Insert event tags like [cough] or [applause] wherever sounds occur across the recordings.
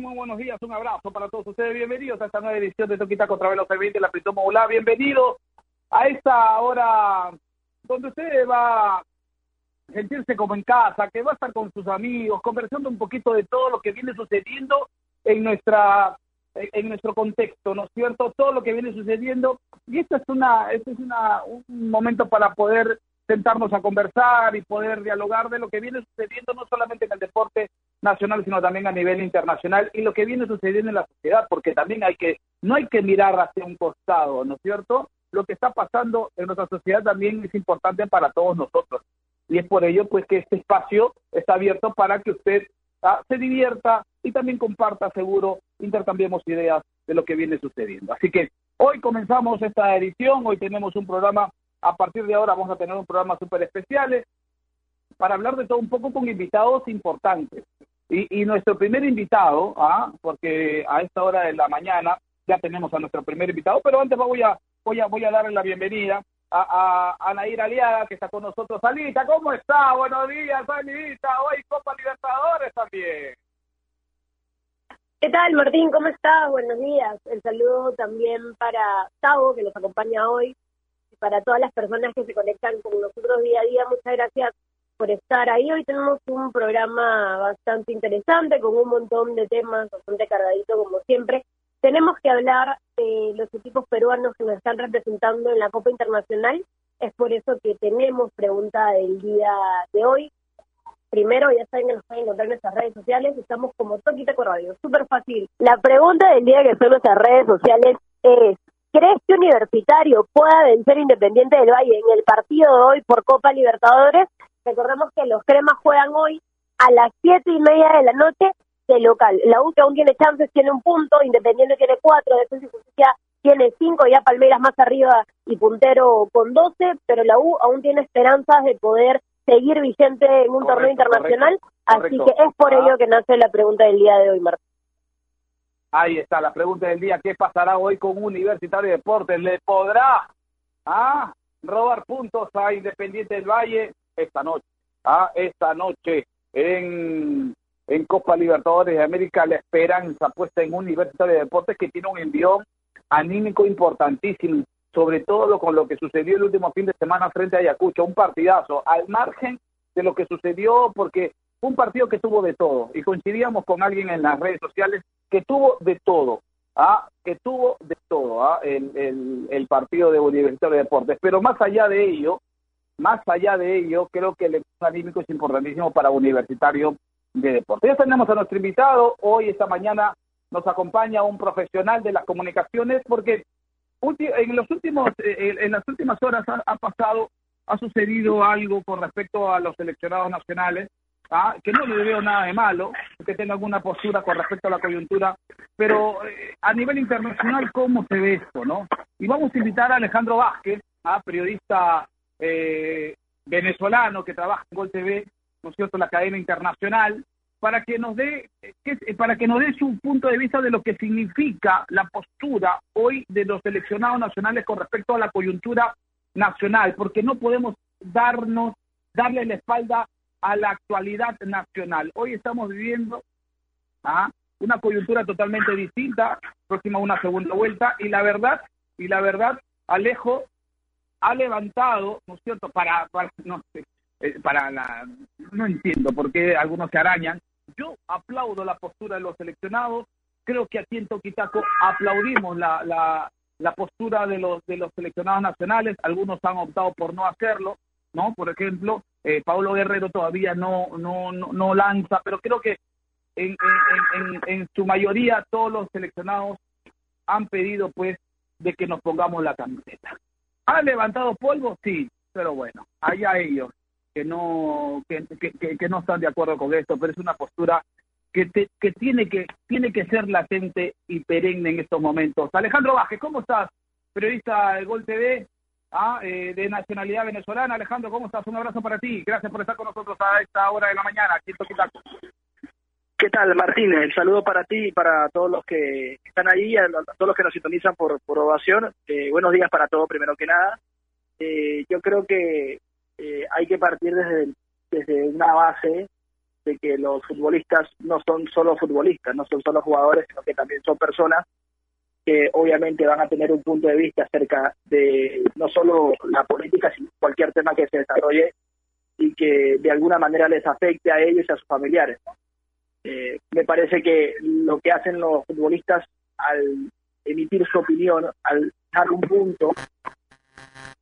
Muy buenos días, un abrazo para todos ustedes. Bienvenidos a esta nueva edición de Toquita contra Velos 20, la Prito Mogular. Bienvenido a esta hora donde usted va a sentirse como en casa, que va a estar con sus amigos, conversando un poquito de todo lo que viene sucediendo en nuestra en nuestro contexto, ¿no es cierto? Todo lo que viene sucediendo y esto es una este es una un momento para poder sentarnos a conversar y poder dialogar de lo que viene sucediendo no solamente en el deporte nacional, sino también a nivel internacional y lo que viene sucediendo en la sociedad, porque también hay que, no hay que mirar hacia un costado, ¿no es cierto? Lo que está pasando en nuestra sociedad también es importante para todos nosotros. Y es por ello pues que este espacio está abierto para que usted ah, se divierta y también comparta, seguro, intercambiemos ideas de lo que viene sucediendo. Así que hoy comenzamos esta edición, hoy tenemos un programa a partir de ahora vamos a tener un programa súper especial para hablar de todo un poco con invitados importantes. Y, nuestro primer invitado, ¿ah? porque a esta hora de la mañana ya tenemos a nuestro primer invitado, pero antes voy a, voy a, voy a darle la bienvenida a, a, Nair Aliaga, que está con nosotros. Alita, ¿cómo está? Buenos días, Alita. Hoy Copa Libertadores también. ¿Qué tal, Martín? ¿Cómo estás? Buenos días. El saludo también para Tavo, que nos acompaña hoy para todas las personas que se conectan con nosotros día a día, muchas gracias por estar ahí. Hoy tenemos un programa bastante interesante con un montón de temas, bastante cargadito como siempre. Tenemos que hablar de los equipos peruanos que nos están representando en la Copa Internacional. Es por eso que tenemos pregunta del día de hoy. Primero, ya saben que nos pueden encontrar en nuestras redes sociales. Estamos como Toquita Radio. Súper fácil. La pregunta del día que son nuestras redes sociales es ¿Crees que Universitario pueda vencer Independiente del Valle en el partido de hoy por Copa Libertadores? Recordemos que los cremas juegan hoy a las siete y media de la noche de local. La U que aún tiene chances tiene un punto, Independiente tiene cuatro, Defensa y Justicia tiene cinco, ya Palmeiras más arriba y puntero con doce, pero la U aún tiene esperanzas de poder seguir vigente en un torneo internacional, así que es por ello que nace la pregunta del día de hoy, Martín. Ahí está la pregunta del día. ¿Qué pasará hoy con Universitario de Deportes? ¿Le podrá ah, robar puntos a Independiente del Valle esta noche? Ah, esta noche en, en Copa Libertadores de América la esperanza puesta en Universitario de Deportes que tiene un envión anímico importantísimo, sobre todo con lo que sucedió el último fin de semana frente a Ayacucho, un partidazo, al margen de lo que sucedió, porque un partido que tuvo de todo, y coincidíamos con alguien en las redes sociales que tuvo de todo, ¿ah? que tuvo de todo ¿ah? el, el, partido de Universitario de Deportes. Pero más allá de ello, más allá de ello, creo que el anímico es importantísimo para Universitario de Deportes. Ya tenemos a nuestro invitado, hoy, esta mañana, nos acompaña un profesional de las comunicaciones, porque en los últimos, eh, en las últimas horas ha pasado, ha sucedido algo con respecto a los seleccionados nacionales, ¿ah? que no le veo nada de malo, que tenga alguna postura con respecto a la coyuntura, pero eh, a nivel internacional, ¿cómo se ve esto? no Y vamos a invitar a Alejandro Vázquez, ¿ah? periodista eh, venezolano que trabaja en Gol TV, ¿no es cierto?, la cadena internacional, para que nos dé para que nos dé su punto de vista de lo que significa la postura hoy de los seleccionados nacionales con respecto a la coyuntura nacional, porque no podemos darnos darle la espalda a la actualidad nacional. Hoy estamos viviendo ¿ah? una coyuntura totalmente distinta, próxima a una segunda vuelta, y la verdad, y la verdad, Alejo ha levantado, ¿no es cierto?, para, para no sé, eh, para la, no entiendo por qué algunos se arañan. Yo aplaudo la postura de los seleccionados, creo que aquí en Toquitaco aplaudimos la, la, la postura de los, de los seleccionados nacionales, algunos han optado por no hacerlo, ¿no? Por ejemplo, eh, Pablo Guerrero todavía no, no, no, lanza, pero creo que en, en, en, su mayoría todos los seleccionados han pedido pues de que nos pongamos la camiseta. ¿Han levantado polvo? Sí, pero bueno, allá ellos que no que, que, que, no están de acuerdo con esto, pero es una postura que, que tiene que tiene que ser latente y perenne en estos momentos. Alejandro Vázquez, ¿cómo estás? Periodista de Gol TV, Ah, eh, de nacionalidad venezolana. Alejandro, ¿cómo estás? Un abrazo para ti. Gracias por estar con nosotros a esta hora de la mañana aquí. ¿Qué tal, Martín? El saludo para ti y para todos los que están ahí, a todos los que nos sintonizan por, ovación. Eh, buenos días para todos, primero que nada. Eh, yo creo que hay que partir desde, desde una base de que los futbolistas no son solo futbolistas, no son solo jugadores, sino que también son personas que obviamente van a tener un punto de vista acerca de no solo la política, sino cualquier tema que se desarrolle y que de alguna manera les afecte a ellos y a sus familiares. Eh, me parece que lo que hacen los futbolistas al emitir su opinión, al dar un punto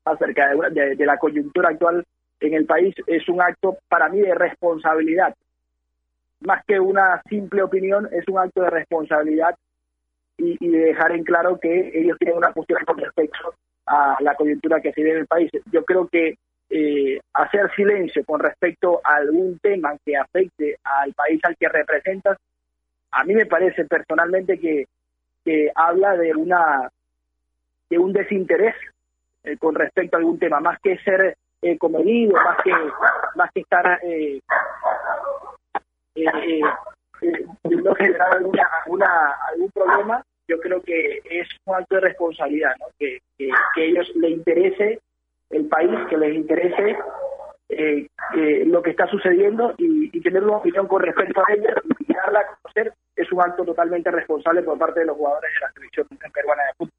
acerca de, de, la coyuntura actual en el país, es un acto para mí de responsabilidad. Más que una simple opinión, es un acto de responsabilidad y, y de dejar en claro que ellos tienen una postura con respecto a la coyuntura que se vive en el país. Yo creo que eh, hacer silencio con respecto a algún tema que afecte al país al que representas, a mí me parece personalmente que, que habla de una de un desinterés eh, con respecto a algún tema, más que ser eh, comedido, más que más que estar eh, eh, no generar algún problema, yo creo que es un acto de responsabilidad, ¿no? que, que, ellos les interese el país, que les interese eh, eh, lo que está sucediendo y, y, tener una opinión con respecto a ella y darla a conocer es un acto totalmente responsable por parte de los jugadores de la selección peruana de fútbol.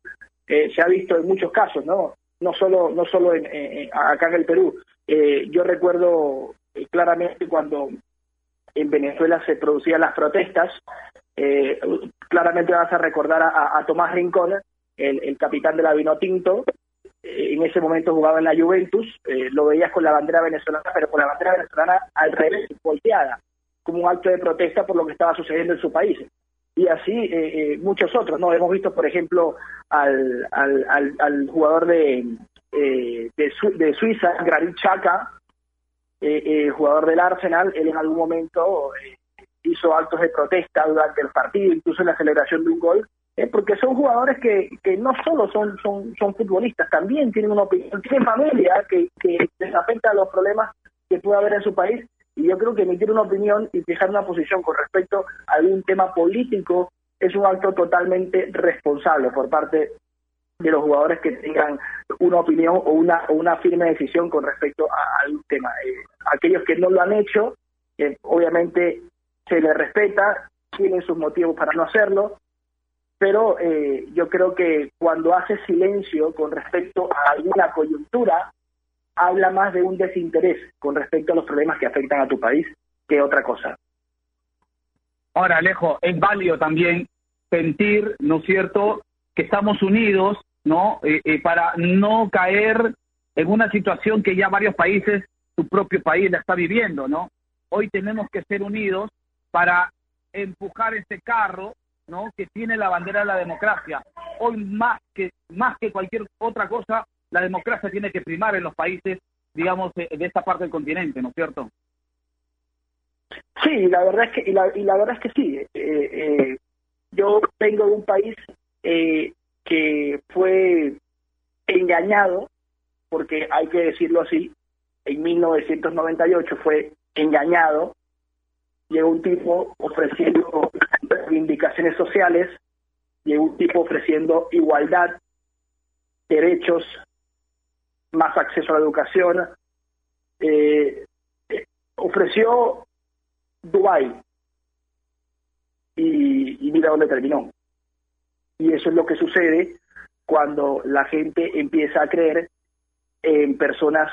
Eh, se ha visto en muchos casos, no no solo no solo en, eh, acá en el Perú. Eh, yo recuerdo claramente cuando en Venezuela se producían las protestas, claramente vas a recordar a, Tomás Rincón, el, capitán de la Vinotinto, en ese momento jugaba en la Juventus, eh, lo veías con la bandera venezolana, pero con la bandera venezolana al revés, volteada, como un acto de protesta por lo que estaba sucediendo en su país. Y así eh, eh, muchos otros, ¿no? Hemos visto, por ejemplo, al, jugador de, eh, de, de, Suiza, Granit Xhaka, jugador del Arsenal, él en algún momento hizo actos de protesta durante el partido, incluso en la celebración de un gol, eh, porque son jugadores que, que no solo son, son, son futbolistas, también tienen una opinión, tienen familia que, que les afecta a los problemas que puede haber en su país, y yo creo que emitir una opinión y fijar una posición con respecto a algún tema político es un acto totalmente responsable por parte de los jugadores que tengan una opinión o una, una firme decisión con respecto a algún tema. Eh, aquellos que no lo han hecho, eh, obviamente se les respeta, tienen sus motivos para no hacerlo, pero eh, yo creo que cuando hace silencio con respecto a alguna coyuntura, habla más de un desinterés con respecto a los problemas que afectan a tu país que otra cosa. Ahora, Alejo, es válido también sentir, ¿no es cierto?, que estamos unidos, ¿no?, eh, eh, para no caer en una situación que ya varios países, tu propio país la está viviendo, ¿no? Hoy tenemos que ser unidos para empujar este carro ¿no? que tiene la bandera de la democracia. Hoy más que más que cualquier otra cosa, la democracia tiene que primar en los países, digamos, de, de esta parte del continente, ¿no es cierto? Sí, la verdad es que y la, y la verdad es que sí. Eh, eh, yo vengo de un país eh, que fue engañado, porque hay que decirlo así, en 1998 fue engañado llegó un tipo ofreciendo reivindicaciones sociales, llegó un tipo ofreciendo igualdad, derechos, más acceso a la educación, eh, ofreció Dubái y mira dónde terminó. Y eso es lo que sucede cuando la gente empieza a creer en personas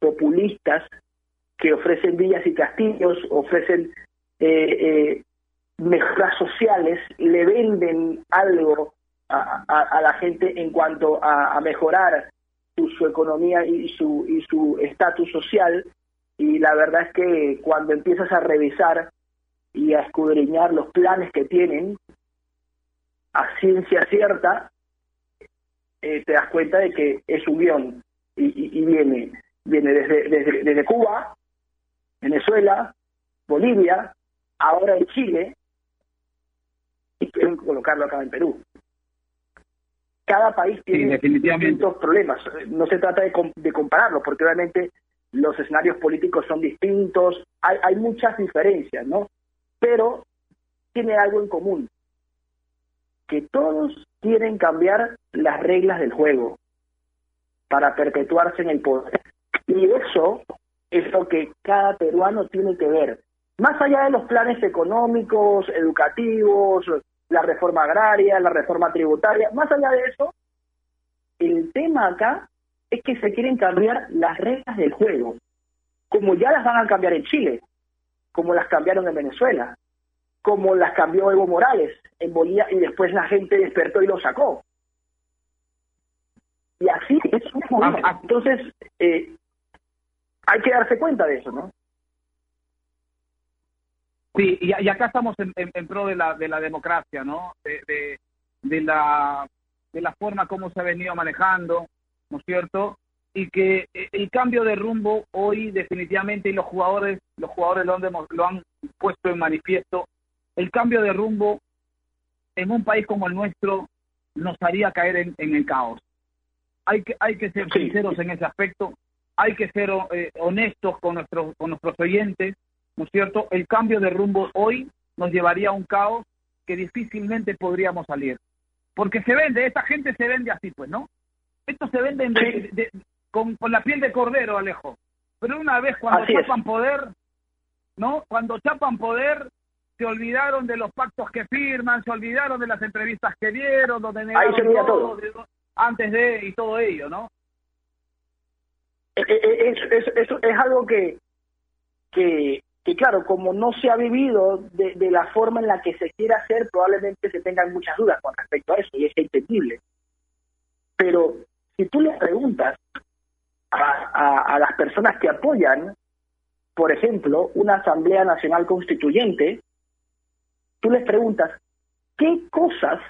populistas que ofrecen villas y castillos, ofrecen eh, eh, mejoras sociales, le venden algo a, la gente en cuanto a, mejorar su, su, economía y su y su estatus social. Y la verdad es que cuando empiezas a revisar y a escudriñar los planes que tienen a ciencia cierta eh, te das cuenta de que es un guion y, y, y viene viene desde, desde, desde Cuba Venezuela, Bolivia, ahora en Chile, y quieren colocarlo acá en Perú. Cada país tiene sí, distintos problemas. No se trata de, de, compararlo, porque obviamente los escenarios políticos son distintos, hay, hay muchas diferencias, ¿no? Pero tiene algo en común, que todos quieren cambiar las reglas del juego para perpetuarse en el poder. Y eso es lo que cada peruano tiene que ver. Más allá de los planes económicos, educativos, la reforma agraria, la reforma tributaria, más allá de eso, el tema acá es que se quieren cambiar las reglas del juego, como ya las van a cambiar en Chile, como las cambiaron en Venezuela, como las cambió Evo Morales en Bolivia y después la gente despertó y lo sacó. Y así es. Ah. Entonces, eh, hay que darse cuenta de eso, ¿no? Sí, y, acá estamos en, pro de la, de la democracia, ¿no? De, de, la, de la forma como se ha venido manejando, ¿no es cierto? Y que eh, el cambio de rumbo hoy definitivamente, y los jugadores, los jugadores lo han, lo han puesto en manifiesto, el cambio de rumbo en un país como el nuestro nos haría caer en, el caos. Hay que, hay que ser sinceros en ese aspecto, hay que ser eh, honestos con nuestros, con nuestros oyentes, ¿no es cierto? El cambio de rumbo hoy nos llevaría a un caos que difícilmente podríamos salir. Porque se vende, esta gente se vende así, pues, ¿no? Esto se vende con, la piel de cordero, Alejo. Pero una vez cuando chapan poder, ¿no? Cuando chapan poder, se olvidaron de los pactos que firman, se olvidaron de las entrevistas que dieron, donde negaron todo, antes de y todo ello, ¿no? Eh, eh, eh, es, es, algo que, que, que, claro, como no se ha vivido de, de, la forma en la que se quiere hacer, probablemente se tengan muchas dudas con respecto a eso, y es entendible. Pero si tú le preguntas a, a las personas que apoyan, por ejemplo, una Asamblea Nacional Constituyente, tú les preguntas, ¿qué cosas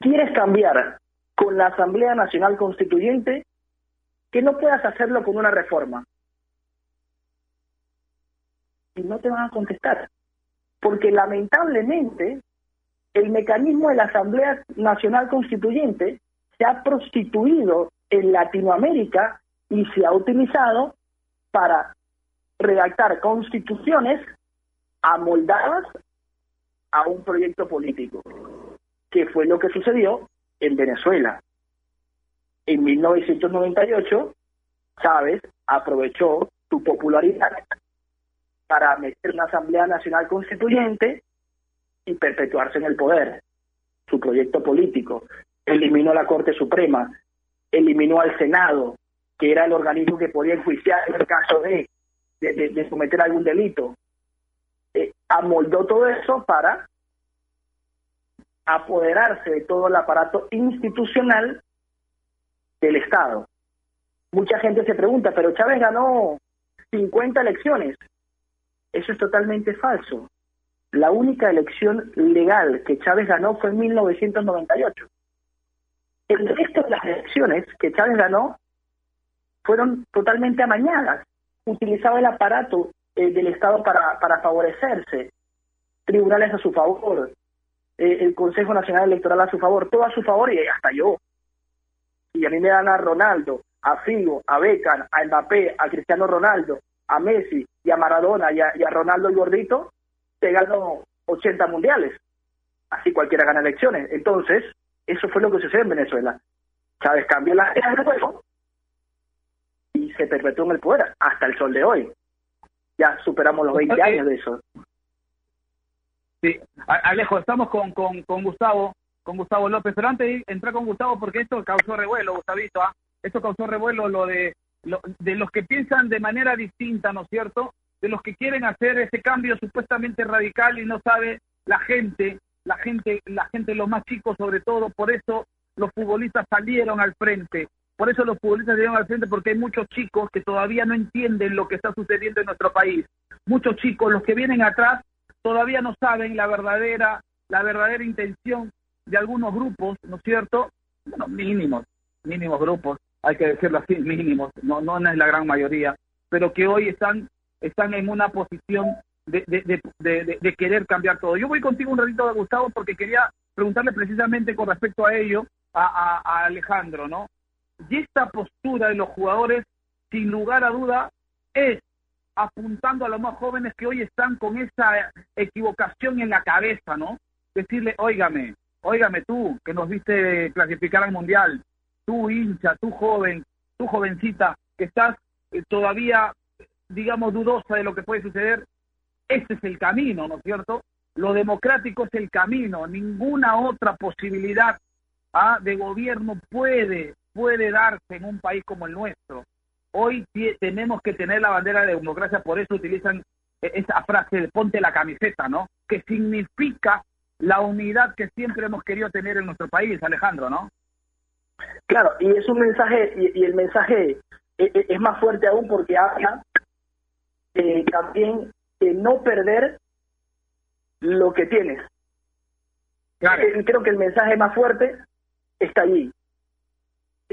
quieres cambiar con la Asamblea Nacional Constituyente que no puedas hacerlo con una reforma? Y no te van a contestar, porque lamentablemente el mecanismo de la Asamblea Nacional Constituyente se ha prostituido en Latinoamérica y se ha utilizado para redactar constituciones amoldadas a un proyecto político, que fue lo que sucedió en Venezuela. En 1998, Chávez aprovechó su popularidad para meter una Asamblea Nacional Constituyente y perpetuarse en el poder. Su proyecto político eliminó la Corte Suprema, eliminó al Senado, que era el organismo que podía enjuiciar en el caso de, de, de cometer algún delito, eh, amoldó todo eso para apoderarse de todo el aparato institucional del Estado. Mucha gente se pregunta, pero Chávez ganó 50 elecciones. Eso es totalmente falso. La única elección legal que Chávez ganó fue en 1998. El resto de las elecciones que Chávez ganó fueron totalmente amañadas. Utilizaba el aparato eh, del Estado para, para favorecerse, tribunales a su favor, eh, el Consejo Nacional Electoral a su favor, todo a su favor y hasta yo. Y a mí me dan a Ronaldo, a Figo, a Beckham, a Mbappé, a Cristiano Ronaldo, a Messi y a Maradona y a, Ronaldo el gordito, te ganó 80 mundiales. Así cualquiera gana elecciones. Entonces, eso fue lo que sucedió en Venezuela. Chávez cambió la reglas del y se perpetuó en el poder hasta el sol de hoy ya superamos los 20 años de eso. Sí, Alejo, estamos con, con, con Gustavo, con Gustavo López, pero antes de entrar con Gustavo, porque esto causó revuelo, Gustavito, ¿ah? esto causó revuelo lo de, de los que piensan de manera distinta, ¿no es cierto? De los que quieren hacer ese cambio supuestamente radical y no sabe la gente, la gente, la gente, los más chicos sobre todo, por eso los futbolistas salieron al frente. Por eso los futbolistas llegan al frente porque hay muchos chicos que todavía no entienden lo que está sucediendo en nuestro país. Muchos chicos, los que vienen atrás, todavía no saben la verdadera, la verdadera intención de algunos grupos, ¿no es cierto? Bueno, mínimos, mínimos grupos, hay que decirlo así, mínimos, no, no es la gran mayoría, pero que hoy están, están en una posición de, de, de, querer cambiar todo. Yo voy contigo un ratito, Gustavo, porque quería preguntarle precisamente con respecto a ello a, a Alejandro, ¿no? Y esta postura de los jugadores, sin lugar a duda, es apuntando a los más jóvenes que hoy están con esa equivocación en la cabeza, ¿no? Decirle, óigame, óigame tú, que nos viste clasificar al Mundial, tú hincha, tú joven, tú jovencita, que estás eh, todavía digamos, dudosa de lo que puede suceder, ese es el camino, ¿no es cierto? Lo democrático es el camino, ninguna otra posibilidad ¿ah? de gobierno puede, puede darse en un país como el nuestro. Hoy tenemos que tener la bandera de democracia, por eso utilizan e-, esa frase de ponte la camiseta, ¿no? Que significa la unidad que siempre hemos querido tener en nuestro país, Alejandro, ¿no? Claro, y es un mensaje, y, el mensaje e-, e-, es, más fuerte aún porque habla eh, también de no perder lo que tienes. Claro. Eh, creo que el mensaje más fuerte está allí.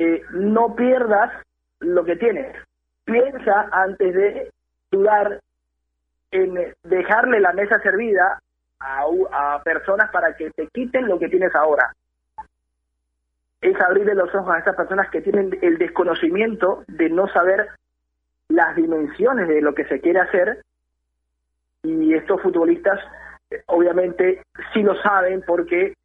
Eh, no pierdas lo que tienes. Piensa antes de dudar en dejarle la mesa servida a, a personas para que te quiten lo que tienes ahora. Es abrirle los ojos a esas personas que tienen el desconocimiento de no saber las dimensiones de lo que se quiere hacer y estos futbolistas obviamente sí lo saben porque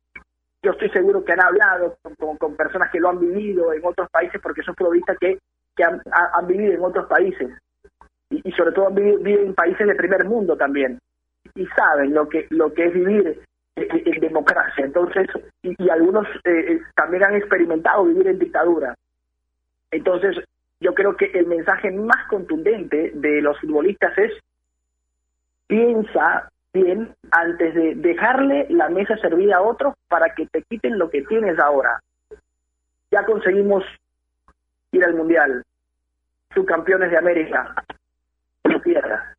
yo estoy seguro que han hablado con, personas que lo han vivido en otros países porque son futbolistas que, han, vivido en otros países. Y, sobre todo viven en países de primer mundo también. Y saben lo que lo que es vivir en, democracia. Entonces y, algunos eh, eh, también han experimentado vivir en dictadura. Entonces yo creo que el mensaje más contundente de los futbolistas es piensa bien antes de dejarle la mesa servida a otros para que te quiten lo que tienes ahora. Ya conseguimos ir al Mundial, subcampeones de América. No pierdas,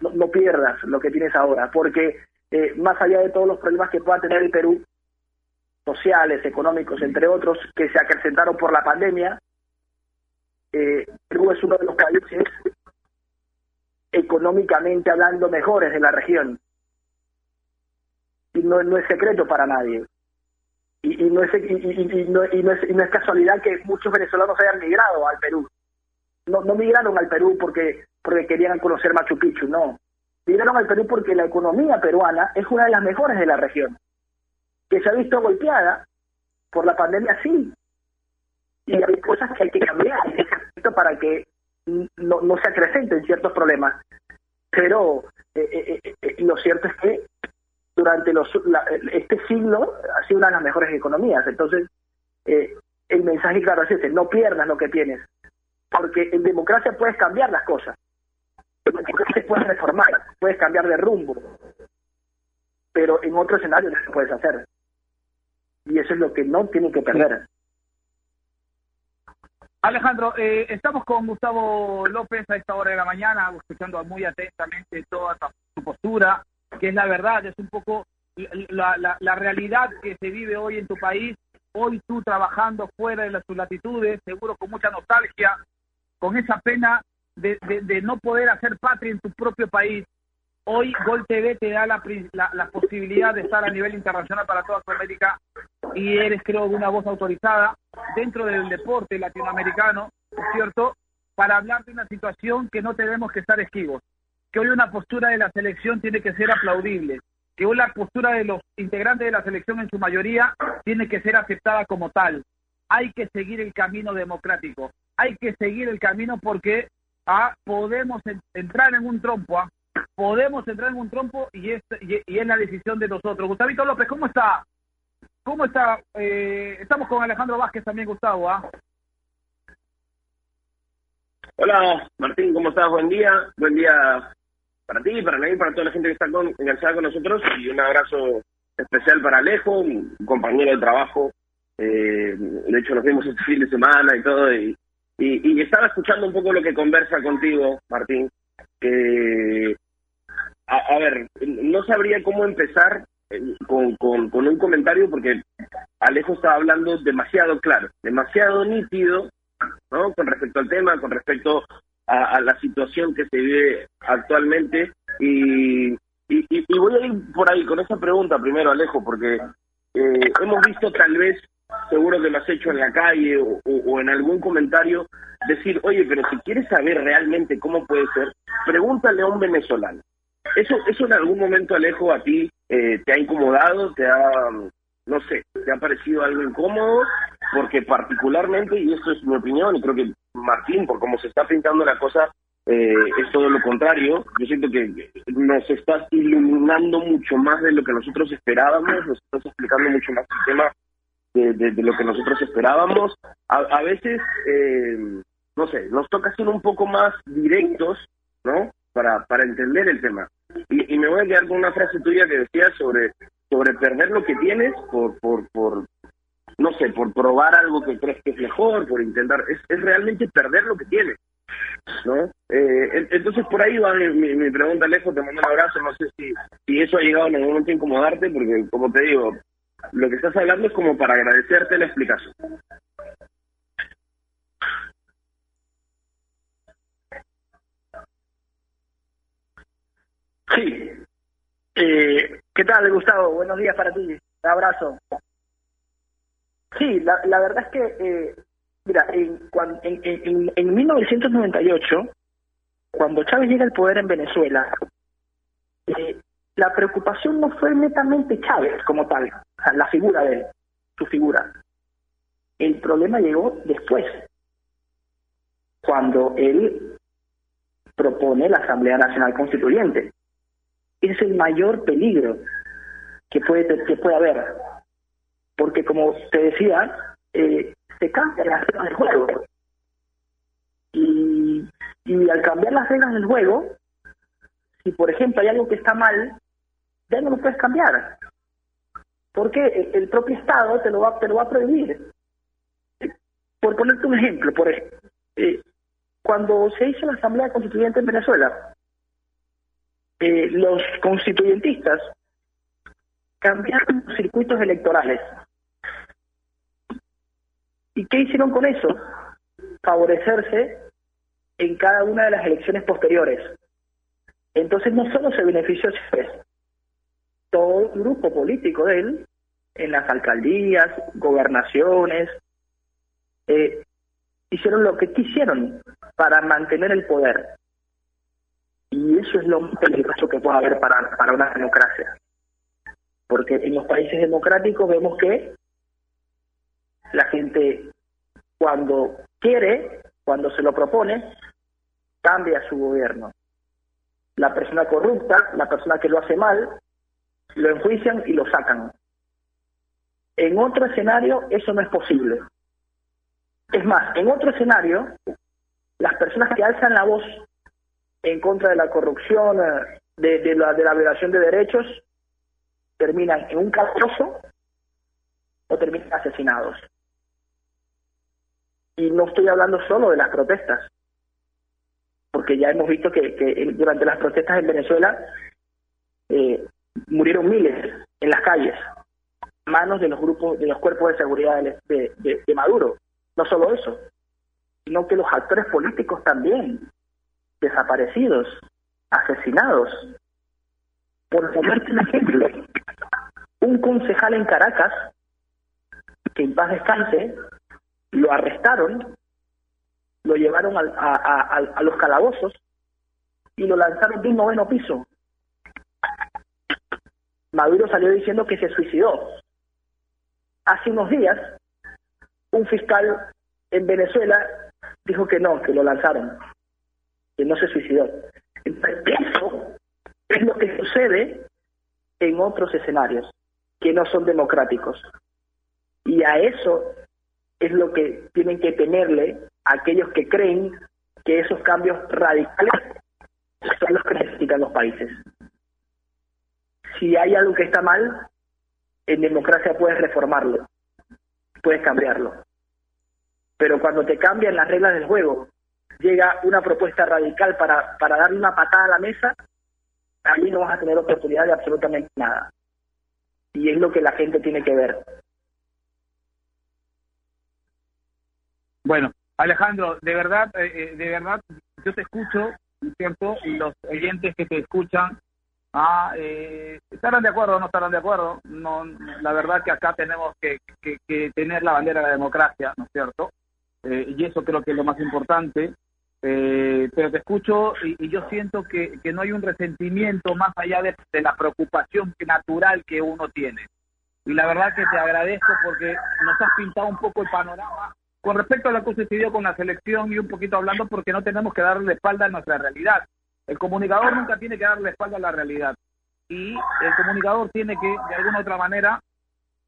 no, pierdas lo que tienes ahora, porque eh, más allá de todos los problemas que pueda tener el Perú, sociales, económicos, entre otros, que se acrecentaron por la pandemia, eh, Perú es uno de los países económicamente hablando mejores de la región no, no es secreto para nadie. Y, y, no es, y, y, no es, no es casualidad que muchos venezolanos hayan migrado al Perú. No, no migraron al Perú porque, porque querían conocer Machu Picchu, no. Migraron al Perú porque la economía peruana es una de las mejores de la región, que se ha visto golpeada por la pandemia, sí. Y hay cosas que hay que cambiar para que no, no se acrecenten ciertos problemas. Pero eh, eh, eh, lo cierto es que durante los, este siglo ha sido una de las mejores economías. Entonces, eh, el mensaje claro es ese, no pierdas lo que tienes, porque en democracia puedes cambiar las cosas, en puedes reformar, puedes cambiar de rumbo, pero en otro escenario no lo puedes hacer. Y eso es lo que no tiene que perder. Alejandro, eh, estamos con Gustavo López a esta hora de la mañana, escuchando muy atentamente toda su postura, que es la verdad, es un poco la, la, realidad que se vive hoy en tu país, hoy tú trabajando fuera de las, sus latitudes, seguro con mucha nostalgia, con esa pena de, de, no poder hacer patria en tu propio país. Hoy Gol TV te da la, la, posibilidad de estar a nivel internacional para toda Sudamérica y eres, creo, una voz autorizada dentro del deporte latinoamericano, ¿cierto? Para hablar de una situación que no tenemos que estar esquivos que hoy una postura de la selección tiene que ser aplaudible, que hoy la postura de los integrantes de la selección en su mayoría tiene que ser aceptada como tal. Hay que seguir el camino democrático, hay que seguir el camino porque ah, podemos entrar en un trompo, ah, podemos entrar en un trompo y es, y, es la decisión de nosotros. Gustavito López, ¿cómo está? ¿Cómo está? Eh, estamos con Alejandro Vázquez también, Gustavo. ¿ah? Hola, Martín, ¿cómo estás? Buen día. Buen día para ti, para mí, para toda la gente que está con, enganchada con nosotros y un abrazo especial para Alejo, un compañero de trabajo. Eh, de hecho, nos vimos este fin de semana y todo. Y, y, estaba escuchando un poco lo que conversa contigo, Martín. Que, a, ver, no sabría cómo empezar eh, con, con, con un comentario porque Alejo estaba hablando demasiado claro, demasiado nítido, ¿no? Con respecto al tema, con respecto a, la situación que se vive actualmente y, y, voy a ir por ahí con esa pregunta primero, Alejo, porque eh, hemos visto tal vez, seguro que lo has hecho en la calle o, en algún comentario, decir, oye, pero si quieres saber realmente cómo puede ser, pregúntale a un venezolano. ¿Eso, eso en algún momento, Alejo, a ti eh, te ha incomodado, te ha, no sé, te ha parecido algo incómodo? Porque particularmente, y esto es mi opinión, y creo que Martín, por cómo se está pintando la cosa, eh, es todo lo contrario. Yo siento que nos estás iluminando mucho más de lo que nosotros esperábamos, nos estás explicando mucho más el tema de, lo que nosotros esperábamos. A, veces, eh, no sé, nos toca ser un poco más directos, ¿no? Para, para entender el tema. Y, me voy a quedar con una frase tuya que decía sobre sobre perder lo que tienes por, por, por, no sé, por probar algo que crees que es mejor, por intentar, es, es realmente perder lo que tienes, ¿no? Eh, entonces por ahí va mi, mi, pregunta, lejos te mando un abrazo, no sé si, si eso ha llegado en algún momento a incomodarte, porque como te digo, lo que estás hablando es como para agradecerte la explicación. Sí. Eh, ¿Qué tal, Gustavo? Buenos días para ti. Un abrazo. Sí, la, la verdad es que, eh, mira, en, en, en, en 1998, cuando Chávez llega al poder en Venezuela, eh, la preocupación no fue netamente Chávez como tal, la figura de él, su figura. El problema llegó después, cuando él propone la Asamblea Nacional Constituyente es el mayor peligro que puede, que puede haber. Porque como te decía, eh, se cambian las reglas del juego. Y, al cambiar las reglas del juego, si por ejemplo hay algo que está mal, ya no lo puedes cambiar. Porque el propio Estado te lo va, te lo va a prohibir. Por ponerte un ejemplo, por ejemplo, eh, cuando se hizo la Asamblea Constituyente en Venezuela, eh, los constituyentistas cambiaron los circuitos electorales. ¿Y qué hicieron con eso? Favorecerse en cada una de las elecciones posteriores. Entonces no solo se benefició Chávez, todo el grupo político de él, en las alcaldías, gobernaciones, eh, hicieron lo que quisieron para mantener el poder. Y eso es lo más peligroso que puede haber para, para una democracia. Porque en los países democráticos vemos que la gente cuando quiere, cuando se lo propone, cambia su gobierno. La persona corrupta, la persona que lo hace mal, lo enjuician y lo sacan. En otro escenario eso no es posible. Es más, en otro escenario, las personas que alzan la voz en contra de la corrupción, eh, de, la, de la violación de derechos, terminan en un calabozo o terminan asesinados. Y no estoy hablando solo de las protestas, porque ya hemos visto que, durante las protestas en Venezuela eh, murieron miles en las calles, manos de los grupos, de los cuerpos de seguridad de, de Maduro. No solo eso, sino que los actores políticos también desaparecidos, asesinados. Por ponerte un ejemplo, un concejal en Caracas, que en paz descanse, lo arrestaron, lo llevaron a, a, a los calabozos y lo lanzaron de un noveno piso. Maduro salió diciendo que se suicidó. Hace unos días, un fiscal en Venezuela dijo que no, que lo lanzaron que no se suicidó. eso es lo que sucede en otros escenarios que no son democráticos. Y a eso es lo que tienen que tenerle aquellos que creen que esos cambios radicales son los que necesitan los países. Si hay algo que está mal, en democracia puedes reformarlo, puedes cambiarlo. Pero cuando te cambian las reglas del juego llega una propuesta radical para, para darle una patada a la mesa, ahí no vas a tener oportunidad de absolutamente nada. Y es lo que la gente tiene que ver. Bueno, Alejandro, de verdad, eh, eh, de verdad, yo te escucho, ¿cierto? Y los oyentes que te escuchan, ah, eh, estarán de acuerdo o no estarán de acuerdo. No, la verdad que acá tenemos que, que, tener la bandera de la democracia, ¿no es cierto? y eso creo que es lo más importante. Eh, pero te escucho y, yo siento que, que, no hay un resentimiento más allá de, la preocupación natural que uno tiene. Y la verdad que te agradezco porque nos has pintado un poco el panorama con respecto a lo que sucedió con la selección y un poquito hablando porque no tenemos que darle espalda a nuestra realidad. El comunicador nunca tiene que darle espalda a la realidad y el comunicador tiene que de alguna otra manera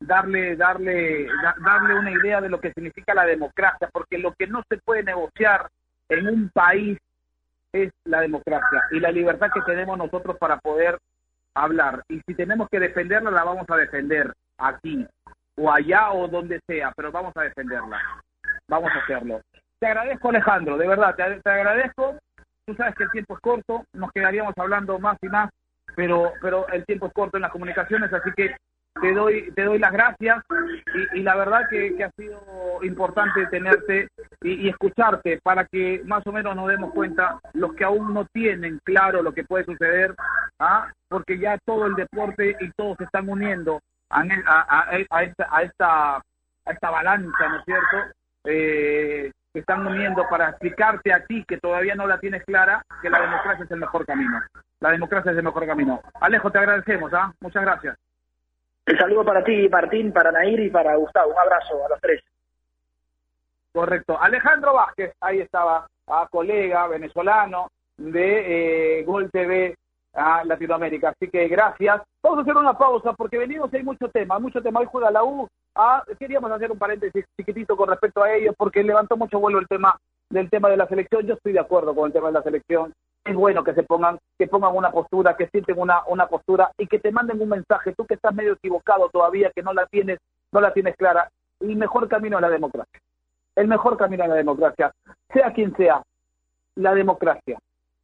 darle darle darle una idea de lo que significa la democracia, porque lo que no se puede negociar en un país es la democracia y la libertad que tenemos nosotros para poder hablar. Y si tenemos que defenderla, la vamos a defender aquí o allá o donde sea, pero vamos a defenderla. Vamos a hacerlo. Te agradezco, Alejandro, de verdad, te, agradezco. Tú sabes que el tiempo es corto, nos quedaríamos hablando más y más, pero, pero el tiempo es corto en las comunicaciones, así que te doy te doy las gracias y, la verdad que, ha sido importante tenerte y, escucharte para que más o menos nos demos cuenta los que aún no tienen claro lo que puede suceder ¿ah? porque ya todo el deporte y todos se están uniendo a, esta, a esta a esta balanza no es cierto eh, se están uniendo para explicarte a ti que todavía no la tienes clara que la democracia es el mejor camino la democracia es el mejor camino Alejo te agradecemos ¿ah? muchas gracias el saludo para ti, Martín, para Nair y para Gustavo. Un abrazo a los tres. Correcto. Alejandro Vázquez, ahí estaba, a colega venezolano de eh, Gol TV a Latinoamérica. Así que gracias. Vamos a hacer una pausa porque venimos y hay mucho tema, mucho tema. Hoy juega la U. Ah, queríamos hacer un paréntesis chiquitito con respecto a ellos porque levantó mucho vuelo el tema del tema de la selección. Yo estoy de acuerdo con el tema de la selección es bueno que se pongan, que pongan una postura, que sienten una, una postura y que te manden un mensaje, tú que estás medio equivocado todavía, que no la tienes, no la tienes clara, el mejor camino a la democracia. El mejor camino a la democracia, sea quien sea, la democracia.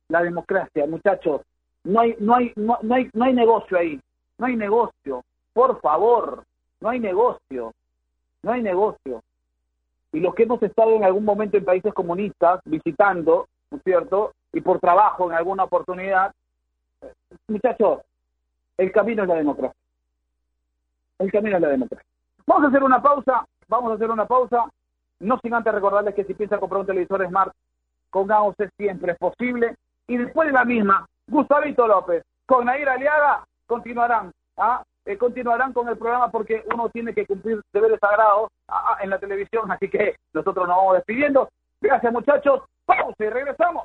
La democracia, muchachos, no hay, no hay, no, no hay, no hay negocio ahí, no hay negocio, por favor, no hay negocio, no hay negocio. Y los que hemos estado en algún momento en países comunistas visitando, ¿no es cierto? y por trabajo en alguna oportunidad, muchachos, el camino es la democracia. El camino es la democracia. Vamos a hacer una pausa, vamos a hacer una pausa, no sin antes recordarles que si piensa comprar un televisor Smart, con AOC siempre es posible. Y después de la misma, Gustavito López, con Nair Aliaga, continuarán, ¿ah? Eh, continuarán con el programa porque uno tiene que cumplir deberes sagrados ¿ah? en la televisión, así que nosotros nos vamos despidiendo. Gracias muchachos, pausa y regresamos.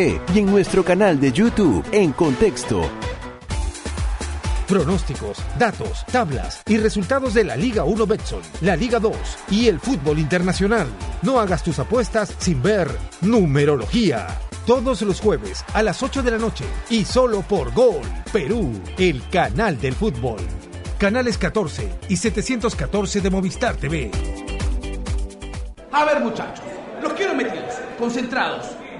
y en nuestro canal de YouTube en Contexto. Pronósticos, datos, tablas y resultados de la Liga 1 Betson, la Liga 2 y el fútbol internacional. No hagas tus apuestas sin ver numerología. Todos los jueves a las 8 de la noche y solo por Gol Perú, el canal del fútbol. Canales 14 y 714 de Movistar TV. A ver muchachos, los quiero metidos, concentrados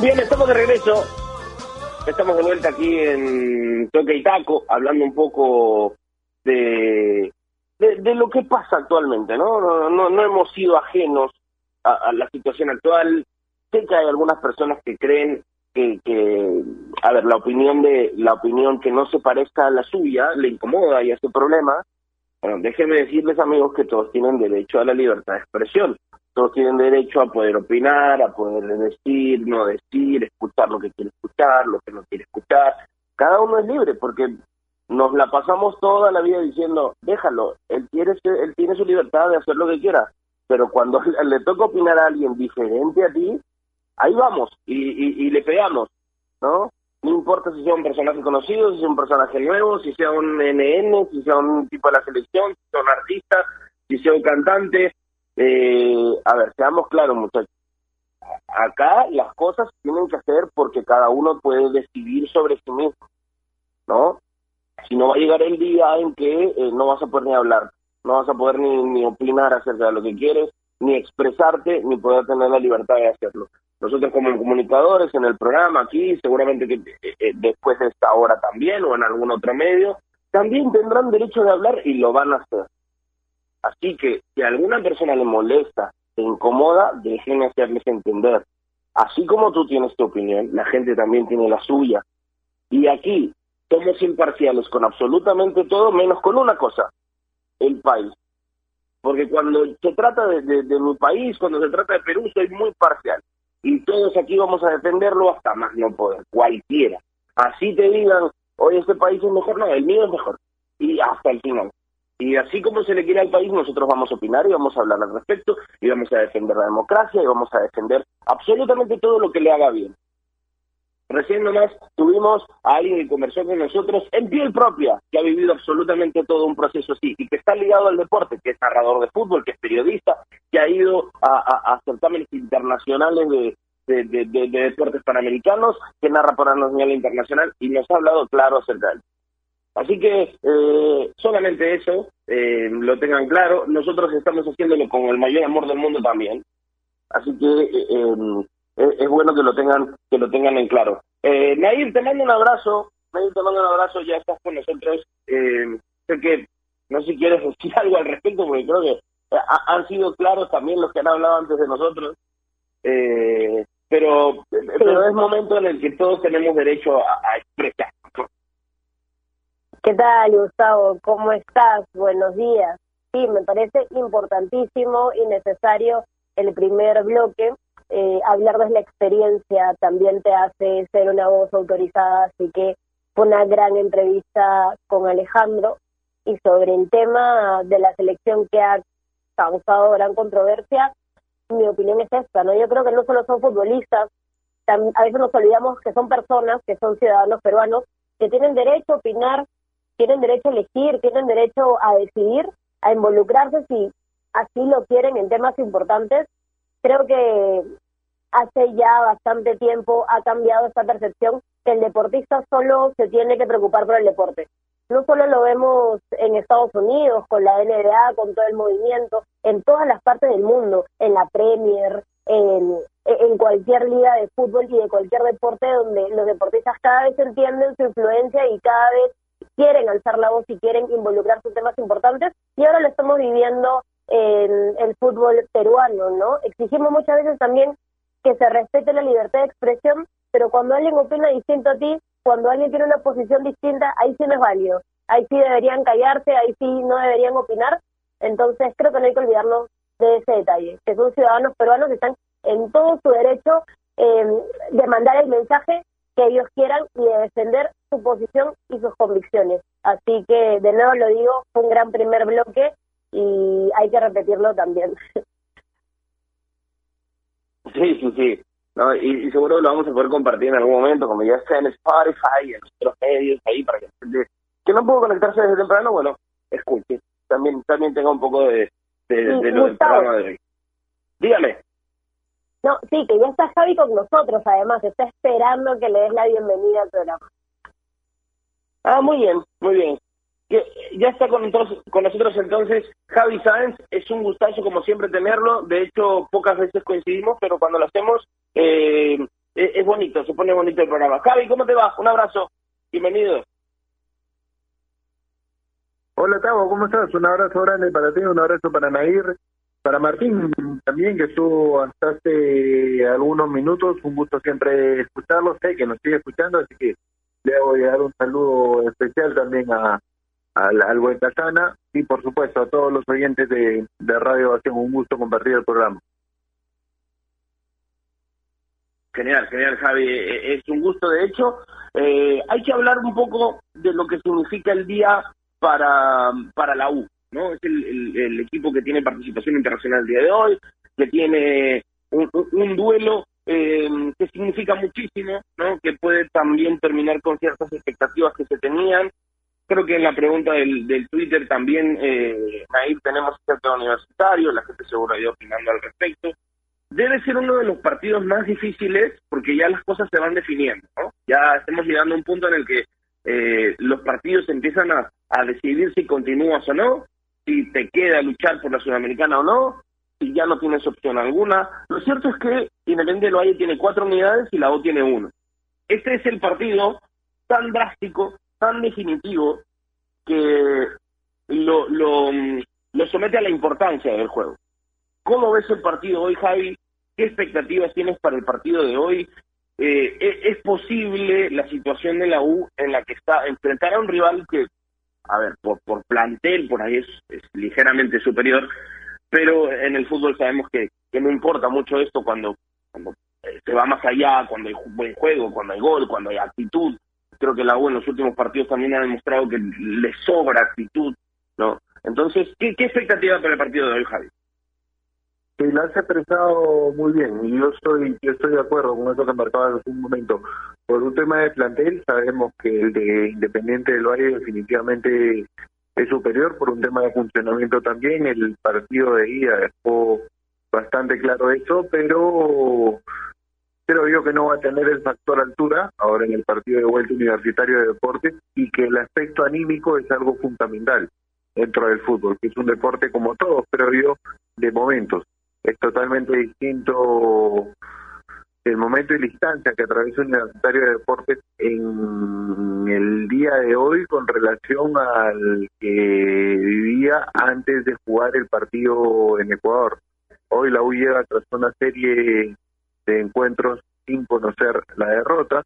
De regreso. Estamos de vuelta aquí en Toque y Taco, hablando un poco de, de, lo que pasa actualmente, ¿no? No, no, hemos sido ajenos a, la situación actual. Sé que hay algunas personas que creen que, que a ver, la opinión de la opinión que no se parezca a la suya le incomoda y hace problema. Bueno, déjenme decirles, amigos, que todos tienen derecho a la libertad de expresión. Todos tienen derecho a poder opinar, a poder decir, no decir, escuchar lo que quiere escuchar, lo que no quiere escuchar. Cada uno es libre, porque nos la pasamos toda la vida diciendo, déjalo, él, quiere él tiene su libertad de hacer lo que quiera, pero cuando [laughs] le toca opinar a alguien diferente a ti, ahí vamos y, le pegamos, ¿no? No importa si sea un personaje conocido, si sea un personaje nuevo, si sea un NN, si sea un tipo de la selección, si sea un artista, si sea un cantante. Eh, a ver, seamos claros, muchachos. Acá las cosas tienen que hacer porque cada uno puede decidir sobre sí mismo, ¿no? Si no va a llegar el día en que eh, no vas a poder ni hablar, no vas a poder ni, ni opinar acerca de lo que quieres, ni expresarte, ni poder tener la libertad de hacerlo. Nosotros como comunicadores en el programa aquí, seguramente que eh, eh, después de esta hora también o en algún otro medio, también tendrán derecho de hablar y lo van a hacer. Así que si alguna persona le molesta, se incomoda, déjenme hacerles entender. Así como tú tienes tu opinión, la gente también tiene la suya. Y aquí somos imparciales con absolutamente todo, menos con una cosa, el país. Porque cuando se trata de, de mi país, cuando se trata de Perú, soy muy parcial y todos aquí vamos a defenderlo hasta más no poder, cualquiera. Así te digan, hoy este país es mejor, no, el mío es mejor. Y hasta el final. Y así como se le quiere al país, nosotros vamos a opinar y vamos a hablar al respecto y vamos a defender la democracia y vamos a defender absolutamente todo lo que le haga bien. Recién nomás tuvimos a alguien que conversó con nosotros en piel propia, que ha vivido absolutamente todo un proceso así y que está ligado al deporte, que es narrador de fútbol, que es periodista, que ha ido a, certámenes internacionales de, de, deportes panamericanos, que narra por la nacional internacional y nos ha hablado claro acerca de él. Así que eh, solamente eso, eh, lo tengan claro. Nosotros estamos haciéndolo con el mayor amor del mundo también. Así que eh, es, bueno que lo tengan que lo tengan en claro. Eh, Nair, te mando un abrazo. Nair, te mando un abrazo. Ya estás con nosotros. Eh, sé que no sé si quieres [laughs] decir algo al respecto, porque creo que han sido claros también los que han hablado antes de nosotros. Eh, pero, pero es momento en el que todos tenemos derecho a, a expresar. ¿Qué tal, Gustavo? ¿Cómo estás? Buenos días. Sí, me parece importantísimo y necesario el primer bloque eh, hablar de la experiencia también te hace ser una voz autorizada, así que fue una gran entrevista con Alejandro y sobre el tema de la selección que ha causado gran controversia, mi opinión es esta, ¿no? Yo creo que no solo son futbolistas, a veces nos olvidamos que son personas, que son ciudadanos peruanos, que tienen derecho a opinar, tienen derecho a elegir, tienen derecho a decidir, a involucrarse si así lo quieren en temas importantes creo que hace ya bastante tiempo ha cambiado esta percepción que el deportista solo se tiene que preocupar por el deporte. No solo lo vemos en Estados Unidos, con la NBA, con todo el movimiento, en todas las partes del mundo, en la Premier, en, en cualquier liga de fútbol y de cualquier deporte donde los deportistas cada vez entienden su influencia y cada vez quieren alzar la voz y quieren involucrarse en temas importantes. Y ahora lo estamos viviendo en el fútbol peruano, ¿no? Exigimos muchas veces también que se respete la libertad de expresión, pero cuando alguien opina distinto a ti, cuando alguien tiene una posición distinta, ahí sí no es válido. Ahí sí deberían callarse, ahí sí no deberían opinar. Entonces creo que no hay que olvidarnos de ese detalle, que son ciudadanos peruanos que están en todo su derecho eh, de mandar el mensaje que ellos quieran y de defender su posición y sus convicciones. Así que, de nuevo lo digo, fue un gran primer bloque y hay que repetirlo también. [laughs] Sí, sí, sí. No, y, seguro lo vamos a poder compartir en algún momento, como ya está en Spotify, y en otros medios, ahí, para que que no puedo conectarse desde temprano, bueno, escuche. También también tenga un poco de, de, lo del programa de hoy. Dígame. No, sí, que ya está Javi con nosotros, además, está esperando que le des la bienvenida al programa. Ah, muy bien, muy bien ya está con nosotros entonces Javi Sáenz, es un gustazo como siempre tenerlo, de hecho pocas veces coincidimos, pero cuando lo hacemos eh, es, bonito, se pone bonito el programa. Javi, ¿cómo te va? Un abrazo, bienvenido. Hola Tavo, ¿cómo estás? Un abrazo grande para ti, un abrazo para Nair, para Martín, también, que estuvo hasta hace algunos minutos. Un gusto siempre escucharlo. Sé que nos sigue escuchando, así que le a dar un saludo especial también a, al, al Buen y, por supuesto, a todos los oyentes de, de Radio Acción. Un gusto compartir el programa. Genial, genial, Javi. E, e, es un gusto. De hecho, eh, hay que hablar un poco de lo que significa el día para, para la U. ¿no? Es el, el, equipo que tiene participación internacional el día de hoy, que tiene un duelo eh, que significa muchísimo, ¿no? Que puede también terminar con ciertas expectativas que se tenían. Creo que en la pregunta del, Twitter también, eh, ahí tenemos cierto universitario, la gente seguro ha ido opinando al respecto. Debe ser uno de los partidos más difíciles porque ya las cosas se van definiendo, ¿no? Ya estamos llegando a un punto en el que eh, los partidos empiezan a, a decidir si continúas o no, si te queda luchar por la Sudamericana o no, si ya no tienes opción alguna. Lo cierto es que Independiente Valle tiene cuatro unidades y la O tiene uno. Este es el partido tan drástico, tan definitivo, que lo, lo, lo somete a la importancia del juego. ¿Cómo ves el partido hoy, Javi? ¿Qué expectativas tienes para el partido de hoy? Eh, ¿Es posible la situación de la U en la que está enfrentar a un rival que a ver, por, por plantel, por ahí es, ligeramente superior, pero en el fútbol sabemos que, que no importa mucho esto cuando, cuando eh, se va más allá, cuando hay buen juego, cuando hay gol, cuando hay actitud. Creo que la U en los últimos partidos también ha demostrado que le sobra actitud, ¿no? Entonces, ¿qué, qué expectativa para el partido de hoy, Javi? Sí, lo has expresado muy bien y yo estoy, yo estoy de acuerdo con eso que marcabas hace un momento. Por un tema de plantel, sabemos que el de Independiente del Valle definitivamente es superior, por un tema de funcionamiento también. El partido de ida dejó bastante claro eso, pero creo yo que no va a tener el factor altura ahora en el partido de vuelta universitario de deportes y que el aspecto anímico es algo fundamental dentro del fútbol, que es un deporte como todos, pero yo, de momentos es totalmente distinto el momento y la instancia que atraviesa un Universitario de Deportes en el día de hoy con relación al que vivía antes de jugar el partido en Ecuador. Hoy la U llega tras una serie de encuentros sin conocer la derrota,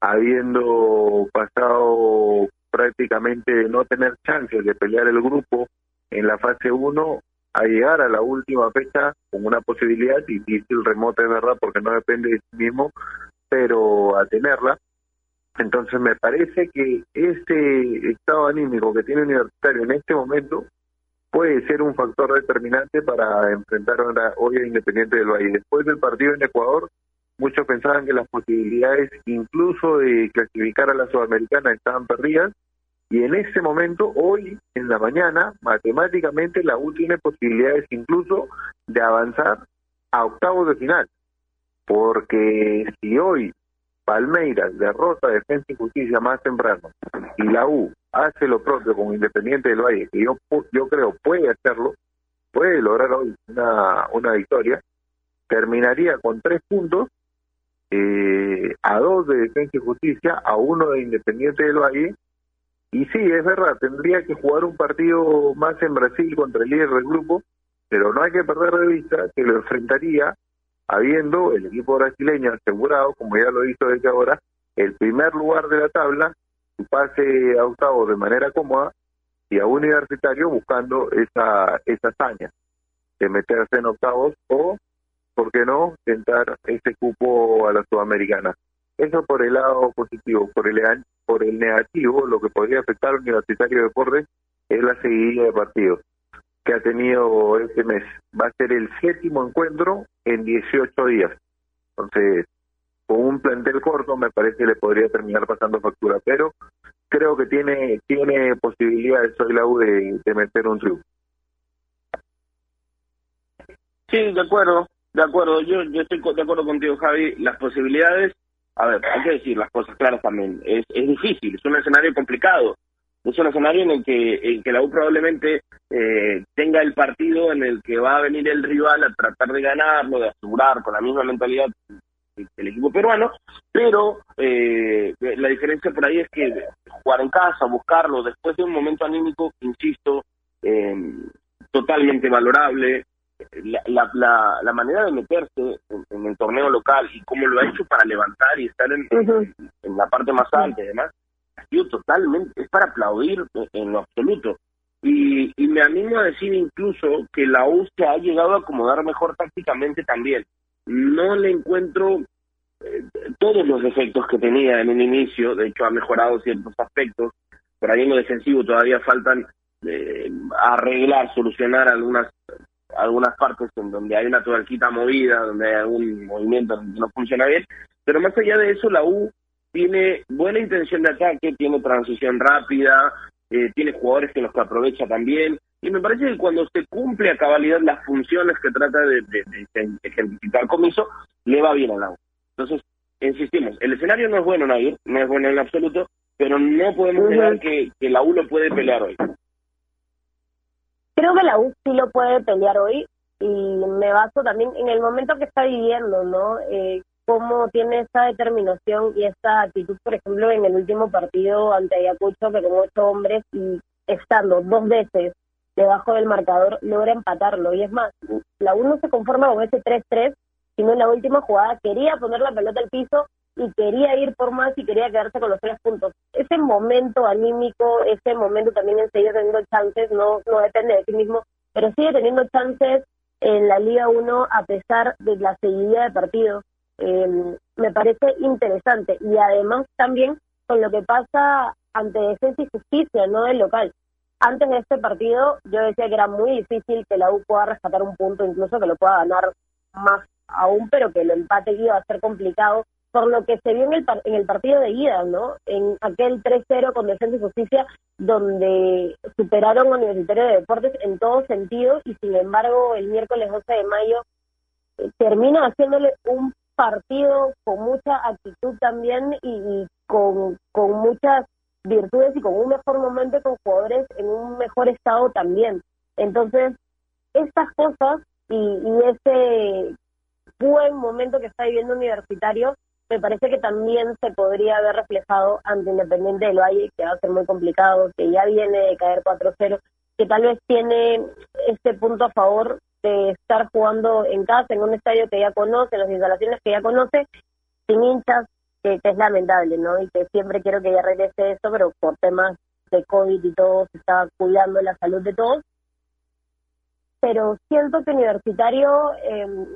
habiendo pasado prácticamente no tener chances de pelear el grupo en la fase 1 a llegar a la última fecha con una posibilidad difícil, remota de verdad, porque no depende de sí mismo, pero a tenerla. Entonces me parece que este estado anímico que tiene Universitario en este momento puede ser un factor determinante para enfrentar hoy a Independiente del Valle. Después del partido en Ecuador, muchos pensaban que las posibilidades incluso de clasificar a la Sudamericana estaban perdidas y en ese momento, hoy en la mañana, matemáticamente la U tiene posibilidades incluso de avanzar a octavos de final. Porque si hoy Palmeiras derrota Defensa y Justicia más temprano y la U hace lo propio con Independiente del Valle, que yo, yo creo puede hacerlo, puede lograr hoy una, una victoria, terminaría con tres puntos, eh, a dos de Defensa y Justicia, a uno de Independiente del Valle y sí, es verdad, tendría que jugar un partido más en Brasil contra el líder del grupo, pero no hay que perder de vista que lo enfrentaría habiendo el equipo brasileño asegurado, como ya lo hizo desde ahora, el primer lugar de la tabla, su pase a octavos de manera cómoda y a universitario buscando esa, esa hazaña de meterse en octavos o, ¿por qué no?, tentar ese cupo a la sudamericana. Eso por el lado positivo. Por el, por el negativo, lo que podría afectar al Universitario de Deportes es la seguidilla de partidos que ha tenido este mes. Va a ser el séptimo encuentro en 18 días. Entonces, con un plantel corto, me parece que le podría terminar pasando factura, pero creo que tiene tiene posibilidades hoy la U de, de meter un triunfo. Sí, de acuerdo, de acuerdo. Yo, yo estoy de acuerdo contigo, Javi. Las posibilidades a ver, hay que decir las cosas claras también. Es, difícil, es un escenario complicado. Es un escenario en el que, en que la U probablemente eh, tenga el partido en el que va a venir el rival a tratar de ganarlo, de asegurar con la misma mentalidad el equipo peruano, pero eh, la diferencia por ahí es que jugar en casa, buscarlo, después de un momento anímico, insisto, eh, totalmente valorable, la, la, la, manera de meterse en, el torneo local y cómo lo ha hecho para levantar y estar en, en la parte más alta y demás, ha sido totalmente, es para aplaudir en lo absoluto. Y, y me animo a decir incluso que la U se ha llegado a acomodar mejor tácticamente también. No le encuentro eh, todos los defectos que tenía en un inicio, de hecho ha mejorado ciertos aspectos, por ahí en lo defensivo todavía faltan eh, arreglar, solucionar algunas algunas partes en donde hay una tuerquita movida, donde hay algún movimiento que no funciona bien, pero más allá de eso la U tiene buena intención de ataque, tiene transición rápida, eh, tiene jugadores que los que aprovecha también, y me parece que cuando se cumple a cabalidad las funciones que trata de, de, ejemplificar Comiso, le va bien a la U. Entonces, insistimos, el escenario no es bueno, Nair, no es bueno en absoluto, pero no podemos negar que, que la U lo puede pelear hoy. Creo que la U sí lo puede pelear hoy y me baso también en el momento que está viviendo, ¿no? Eh, cómo tiene esa determinación y esa actitud, por ejemplo, en el último partido ante Ayacucho, que con ocho hombres y estando dos veces debajo del marcador, logra empatarlo. Y es más, la U no se conforma con ese 3-3, sino en la última jugada quería poner la pelota al piso y quería ir por más y quería quedarse con los tres puntos. Ese momento anímico, ese momento también en seguir teniendo chances, no, no depende de sí mismo, pero sigue teniendo chances en la Liga 1 a pesar de la seguidilla de partidos. Em, me parece interesante y además también con lo que pasa ante Defensa y Justicia, no del local. Antes de este partido yo decía que era muy difícil que la U pueda rescatar un punto, incluso que lo pueda ganar más aún, pero que el empate iba a ser complicado por lo que se vio en el, en el partido de ida, ¿no? En aquel 3-0 con Defensa y Justicia, donde superaron a Universitario de Deportes en todo sentido y sin embargo el miércoles 12 de mayo eh, termina haciéndole un partido con mucha actitud también y, con, con muchas virtudes y con un mejor momento con jugadores en un mejor estado también. Entonces, estas cosas y, y ese buen momento que está viviendo Universitario me parece que también se podría haber reflejado ante Independiente del Valle, que va a ser muy complicado, que ya viene de caer 4-0, que tal vez tiene este punto a favor de estar jugando en casa, en un estadio que ya conoce, las instalaciones que ya conoce, sin hinchas, que, es lamentable, ¿no? Y que siempre quiero que ya regrese eso, pero por temas de COVID y todo, se está cuidando la salud de todos. Pero siento que Universitario eh,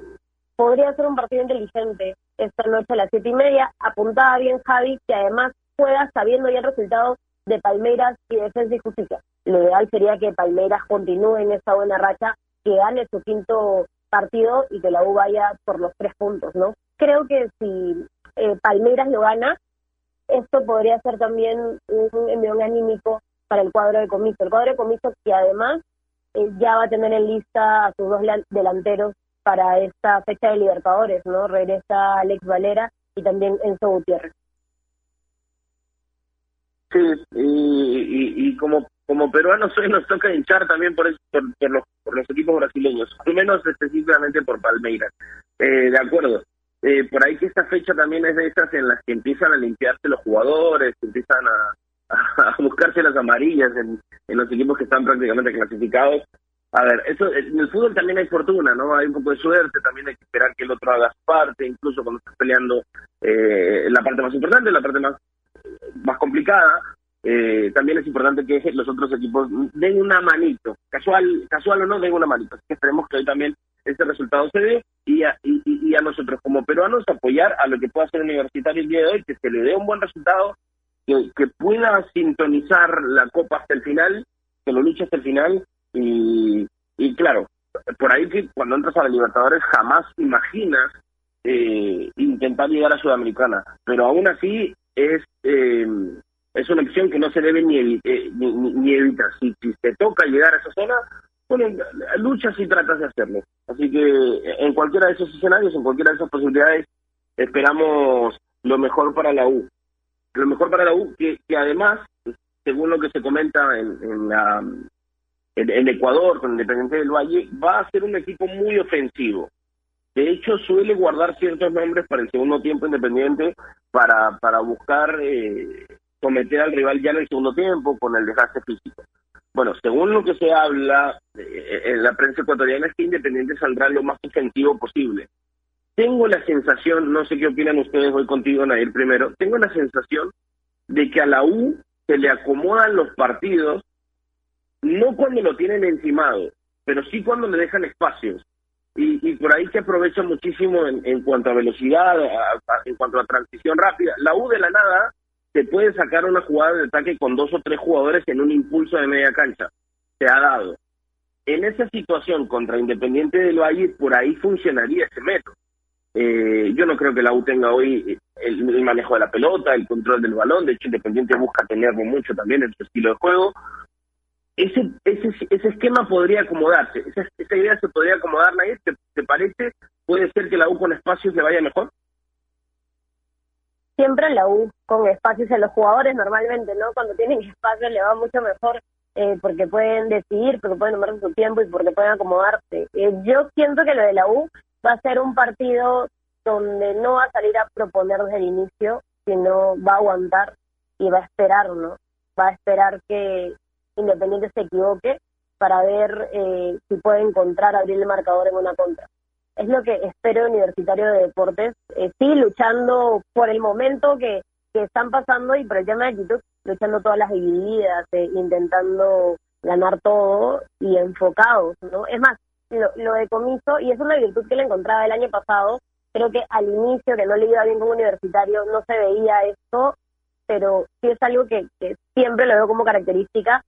podría ser un partido inteligente esta noche a las siete y media. Apuntaba bien Javi que además juega sabiendo ya el resultado de Palmeiras y Defensa y Justicia. Lo ideal sería que Palmeiras continúe en esa buena racha, que gane su quinto partido y que la U vaya por los tres puntos, ¿no? Creo que si eh, Palmeiras lo gana, esto podría ser también un envión anímico para el cuadro de comiso. El cuadro de comiso que además eh, ya va a tener en lista a sus dos delanteros para esta fecha de Libertadores, ¿no? Regresa Alex Valera y también Enzo Gutiérrez. Sí, y, y, como como peruanos hoy nos toca hinchar también por, por, los, por los equipos brasileños, al menos específicamente por Palmeiras. Eh, de acuerdo. Eh, por ahí que esta fecha también es de esas en las que empiezan a limpiarse los jugadores, empiezan a, [laughs] a buscarse las amarillas en, en los equipos que están prácticamente clasificados a ver, eso, en el fútbol también hay fortuna, ¿no? Hay un poco de suerte, también hay que esperar que el otro haga su parte, incluso cuando estás peleando eh, la parte más importante, la parte más, más complicada. Eh, también es importante que los otros equipos den una manito, casual casual o no, den una manito. Así que esperemos que hoy también este resultado se dé y a, y, a nosotros como peruanos apoyar a lo que pueda hacer Universitario el día de hoy, que se le dé un buen resultado, que, que pueda sintonizar la Copa hasta el final, que lo luche hasta el final y, y claro, por ahí que cuando entras a la Libertadores jamás imaginas eh, intentar llegar a Sudamericana, pero aún así es eh, es una opción que no se debe ni, eh, ni, evitar. Si, si te toca llegar a esa zona, bueno, luchas y tratas de hacerlo. Así que en cualquiera de esos escenarios, en cualquiera de esas posibilidades, esperamos lo mejor para la U. Lo mejor para la U, que, que además, según lo que se comenta en, en la el, Ecuador con Independiente del Valle va a ser un equipo muy ofensivo. De hecho, suele guardar ciertos nombres para el segundo tiempo independiente para, para buscar eh, someter al rival ya en el segundo tiempo con el desgaste físico. Bueno, según lo que se habla eh, en la prensa ecuatoriana es que Independiente saldrá lo más ofensivo posible. Tengo la sensación, no sé qué opinan ustedes hoy contigo, Nair, primero, tengo la sensación de que a la U se le acomodan los partidos, no cuando lo tienen encimado, pero sí cuando le dejan espacios. Y, por ahí se aprovecha muchísimo en, cuanto a velocidad, en cuanto a transición rápida. La U de la nada te puede sacar una jugada de ataque con dos o tres jugadores en un impulso de media cancha. Se ha dado. En esa situación contra Independiente del Valle, por ahí funcionaría ese método. Eh, yo no creo que la U tenga hoy el, manejo de la pelota, el control del balón. De hecho, Independiente busca tenerlo mucho también en su estilo de juego ese, ese, ese esquema podría acomodarse, esa, idea se podría acomodar, Nair, ¿te, ¿te parece? ¿Puede ser que la U con espacios le vaya mejor? Siempre la U con espacios en los jugadores normalmente, ¿no? Cuando tienen espacios le va mucho mejor eh, porque pueden decidir, porque pueden tomar su tiempo y porque pueden acomodarse. Eh, yo siento que lo de la U va a ser un partido donde no va a salir a proponer desde el inicio, sino va a aguantar y va a esperar, ¿no? Va a esperar que, Independiente se equivoque para ver eh, si puede encontrar abrir el marcador en una contra. Es lo que espero Universitario de Deportes, eh, sí luchando por el momento que, que están pasando y por el tema de actitud, luchando todas las divididas, eh, intentando ganar todo y enfocados, ¿no? Es más, lo, lo de comiso, y es una virtud que le encontraba el año pasado, creo que al inicio, que no le iba bien como universitario, no se veía esto, pero sí es algo que, que siempre lo veo como característica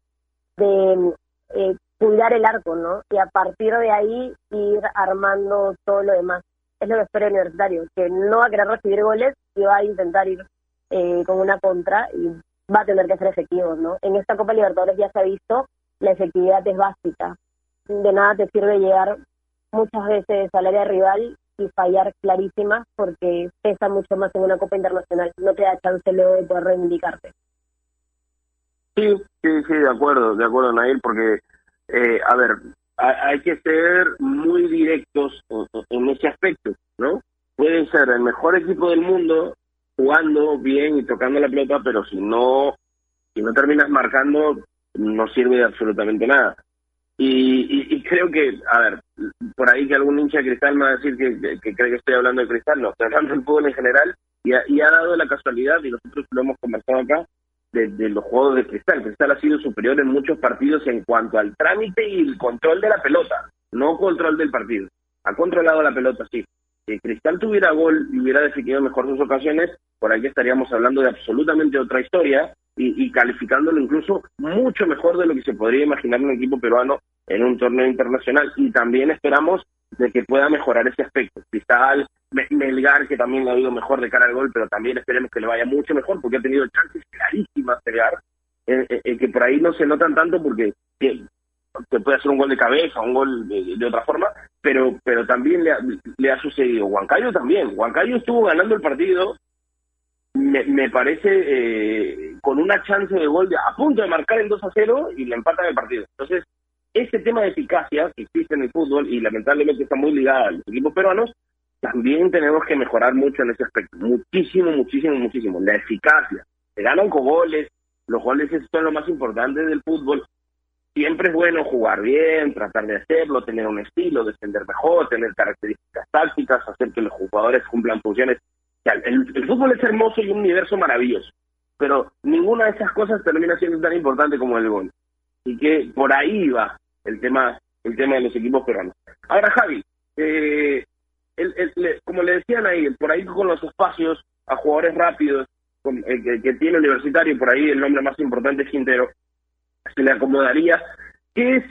de eh, cuidar el arco, ¿no? Y a partir de ahí ir armando todo lo demás. Es lo que espero el universitario, que no va a querer recibir goles y va a intentar ir eh, con una contra y va a tener que ser efectivo, ¿no? En esta Copa Libertadores ya se ha visto, la efectividad es básica. De nada te sirve llegar muchas veces al área rival y fallar clarísimas porque pesa mucho más en una Copa Internacional. No te da chance luego de poder reivindicarte. Sí, sí, sí, de acuerdo, de acuerdo, Nail, porque, eh, a ver, hay que ser muy directos en ese aspecto, ¿no? Pueden ser el mejor equipo del mundo jugando bien y tocando la pelota, pero si no, si no terminas marcando, no sirve de absolutamente nada. Y, creo que, a ver, por ahí que algún hincha de cristal me va a decir que, cree que estoy hablando de cristal, no, estoy hablando del fútbol en general y y ha dado la casualidad, y nosotros lo hemos conversado acá, de, los juegos de Cristal. Cristal ha sido superior en muchos partidos en cuanto al trámite y el control de la pelota, no control del partido. Ha controlado la pelota, sí. Si Cristal tuviera gol y hubiera definido mejor sus ocasiones, por aquí estaríamos hablando de absolutamente otra historia y, y calificándolo incluso mucho mejor de lo que se podría imaginar un equipo peruano en un torneo internacional. Y también esperamos de que pueda mejorar ese aspecto. Cristal, Melgar, que también le ha ido mejor de cara al gol, pero también esperemos que le vaya mucho mejor, porque ha tenido chances clarísimas Melgar, eh, eh, eh, que por ahí no se notan tanto porque se puede hacer un gol de cabeza, un gol de, otra forma, pero pero también le ha, le ha sucedido. Huancayo también. Huancayo estuvo ganando el partido, me, me parece, eh, con una chance de gol a punto de marcar el 2 a 0 y le empatan el partido. Entonces, ese tema de eficacia que existe en el fútbol y lamentablemente está muy ligada a los equipos peruanos, también tenemos que mejorar mucho en ese aspecto. Muchísimo, muchísimo, muchísimo. La eficacia. Se ganan con goles. Los goles son lo más importante del fútbol. Siempre es bueno jugar bien, tratar de hacerlo, tener un estilo, defender mejor, tener características tácticas, hacer que los jugadores cumplan funciones. el, fútbol es hermoso y un universo maravilloso, pero ninguna de esas cosas termina siendo tan importante como el gol. Y que por ahí va el tema el tema de los equipos peruanos. Ahora, Javi, eh, como le decían ahí, por ahí con los espacios a jugadores rápidos eh, que, tiene Universitario, por ahí el nombre más importante es Quintero, se le acomodaría. ¿Qué es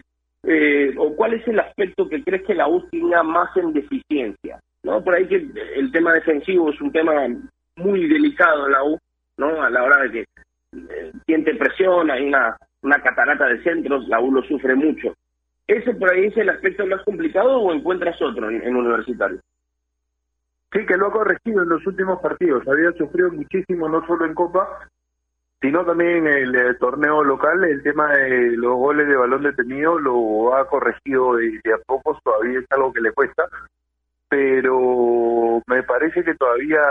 eh, o cuál es el aspecto que crees que la U tenga más en deficiencia? ¿no? Por ahí que el tema defensivo es un tema muy delicado en la U, ¿no? A la hora de que eh, siente presión, hay una, una catarata de centros, la U lo sufre mucho. ¿Ese por ahí es el aspecto más complicado o encuentras otro en, universitario? Sí, que lo ha corregido en los últimos partidos. Había sufrido muchísimo, no solo en Copa, sino también en el, torneo local. El tema de los goles de balón detenido lo ha corregido de, a pocos, todavía es algo que le cuesta, pero me parece que todavía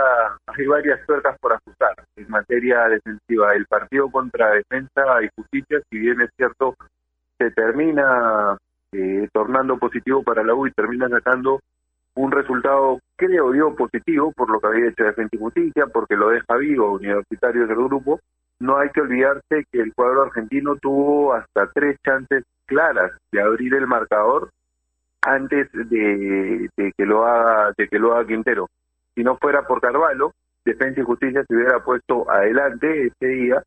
hay varias tuercas por ajustar en materia defensiva. El partido contra Defensa y Justicia, si bien es cierto, termina eh, tornando positivo para la U y termina sacando un resultado, creo yo, positivo por lo que había hecho Defensa y Justicia, porque lo deja vivo Universitario del grupo. No hay que olvidarse que el cuadro argentino tuvo hasta tres chances claras de abrir el marcador antes de, que lo haga de que lo haga Quintero. Si no fuera por Carvalho, Defensa y Justicia se hubiera puesto adelante ese día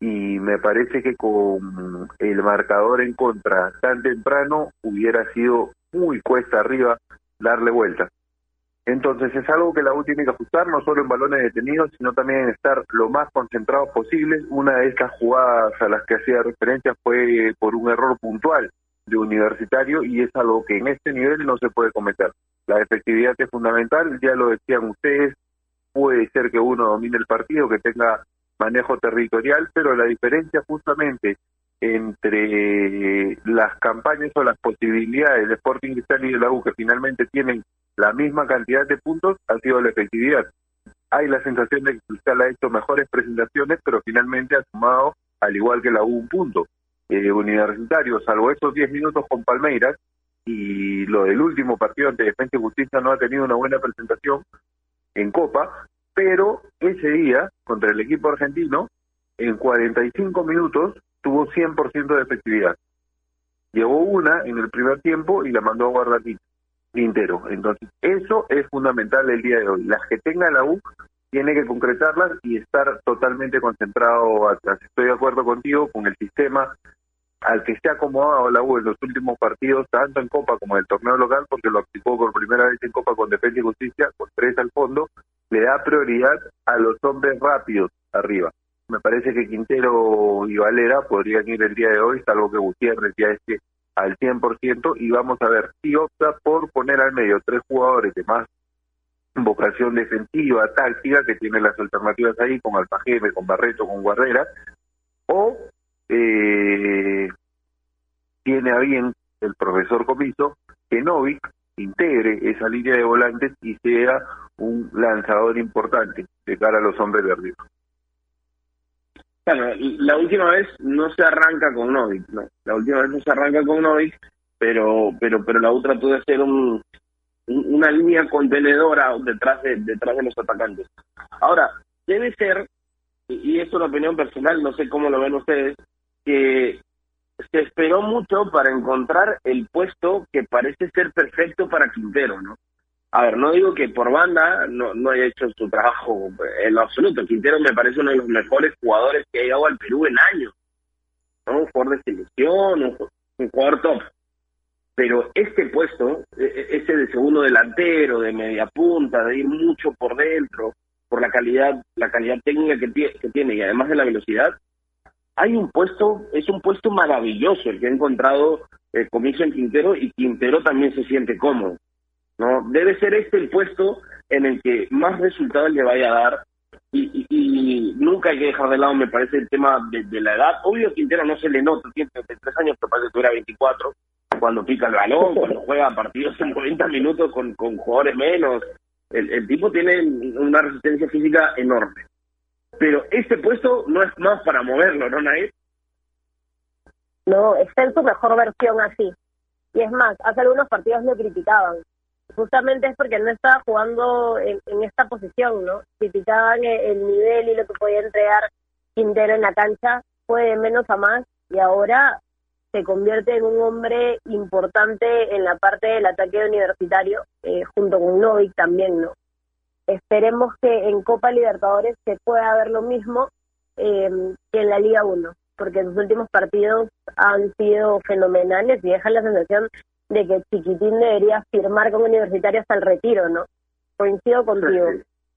y me parece que con el marcador en contra tan temprano hubiera sido muy cuesta arriba darle vuelta. Entonces es algo que la U tiene que ajustar, no solo en balones detenidos, sino también en estar lo más concentrados posible. Una de estas jugadas a las que hacía referencia fue por un error puntual de universitario y es algo que en este nivel no se puede cometer. La efectividad es fundamental, ya lo decían ustedes, puede ser que uno domine el partido, que tenga manejo territorial, pero la diferencia justamente entre las campañas o las posibilidades de Sporting Cristal y de la U que finalmente tienen la misma cantidad de puntos ha sido la efectividad. Hay la sensación de que Cristal ha hecho mejores presentaciones, pero finalmente ha sumado, al igual que la U, un punto. Eh, universitario, salvo esos 10 minutos con Palmeiras y lo del último partido ante Defensa y Justicia no ha tenido una buena presentación en Copa, pero ese día, contra el equipo argentino, en 45 minutos tuvo 100% de efectividad. Llevó una en el primer tiempo y la mandó a guardar Quintero. Entonces, eso es fundamental el día de hoy. Las que tenga la U tiene que concretarlas y estar totalmente concentrado atrás. Estoy de acuerdo contigo con el sistema al que se ha acomodado la U en los últimos partidos, tanto en Copa como en el torneo local, porque lo aplicó por primera vez en Copa con Defensa y Justicia, con tres al fondo, le da prioridad a los hombres rápidos arriba. Me parece que Quintero y Valera podrían ir el día de hoy, salvo que Gutiérrez ya esté al 100%, y vamos a ver si opta por poner al medio tres jugadores de más vocación defensiva, táctica, que tiene las alternativas ahí con Alfajeme, con Barreto, con Guarrera, o eh, tiene a bien el profesor Comiso que Novik integre esa línea de volantes y sea un lanzador importante de cara a los hombres de Claro, la última vez no se arranca con Novik, ¿no? La última vez no se arranca con Novik, pero pero pero la otra puede ser un, una línea contenedora detrás de, detrás de los atacantes. Ahora, debe ser, y es una opinión personal, no sé cómo lo ven ustedes, que se esperó mucho para encontrar el puesto que parece ser perfecto para Quintero, ¿no? A ver, no digo que por banda no, no haya hecho su trabajo en lo absoluto. Quintero me parece uno de los mejores jugadores que ha llegado al Perú en años. ¿no? Un jugador de selección, un, jugador top pero este puesto, e, e, ese de segundo delantero, de media punta, de ir mucho por dentro, por la calidad, la calidad técnica que, tiene y además de la velocidad, hay un puesto, es un puesto maravilloso el que ha encontrado el Comiso en Quintero y Quintero también se siente cómodo. ¿No? Debe ser este el puesto en el que más resultados le vaya a dar y, y, nunca hay que dejar de lado, me parece, el tema de, la edad. Obvio, Quintero no se le nota, tiene 33 años, pero parece que tuviera 24 cuando pica el balón, [laughs] cuando juega partidos en 90 minutos con, con jugadores menos. El, el tipo tiene una resistencia física enorme. Pero este puesto no es más para moverlo, ¿no, Nair? No, está en su mejor versión así. Y es más, hace algunos partidos lo criticaban. Justamente es porque no estaba jugando en, esta posición, ¿no? Criticaban el, el, nivel y lo que podía entregar Quintero en la cancha. Fue de menos a más y ahora se convierte en un hombre importante en la parte del ataque universitario, eh, junto con Novik también, ¿no? Esperemos que en Copa Libertadores se pueda ver lo mismo eh, que en la Liga 1, porque los últimos partidos han sido fenomenales y dejan la sensación de que Chiquitín debería firmar como universitario hasta el retiro, ¿no? Coincido contigo.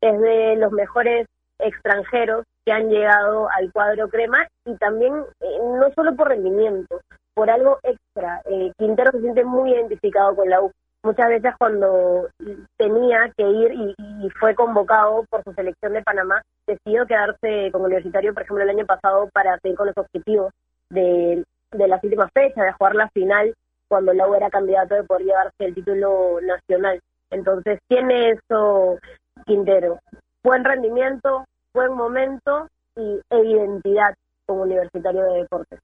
Es de los mejores extranjeros que han llegado al cuadro crema y también eh, no solo por rendimiento, por algo extra. Eh, Quintero se siente muy identificado con la U. Muchas veces cuando tenía que ir y, fue convocado por su selección de Panamá, decidió quedarse como universitario, por ejemplo, el año pasado para seguir con los objetivos de, de las últimas fechas, de jugar la final, cuando la U era candidato de poder llevarse el título nacional. Entonces tiene eso Quintero. Buen rendimiento, buen momento y, e identidad como universitario de deportes.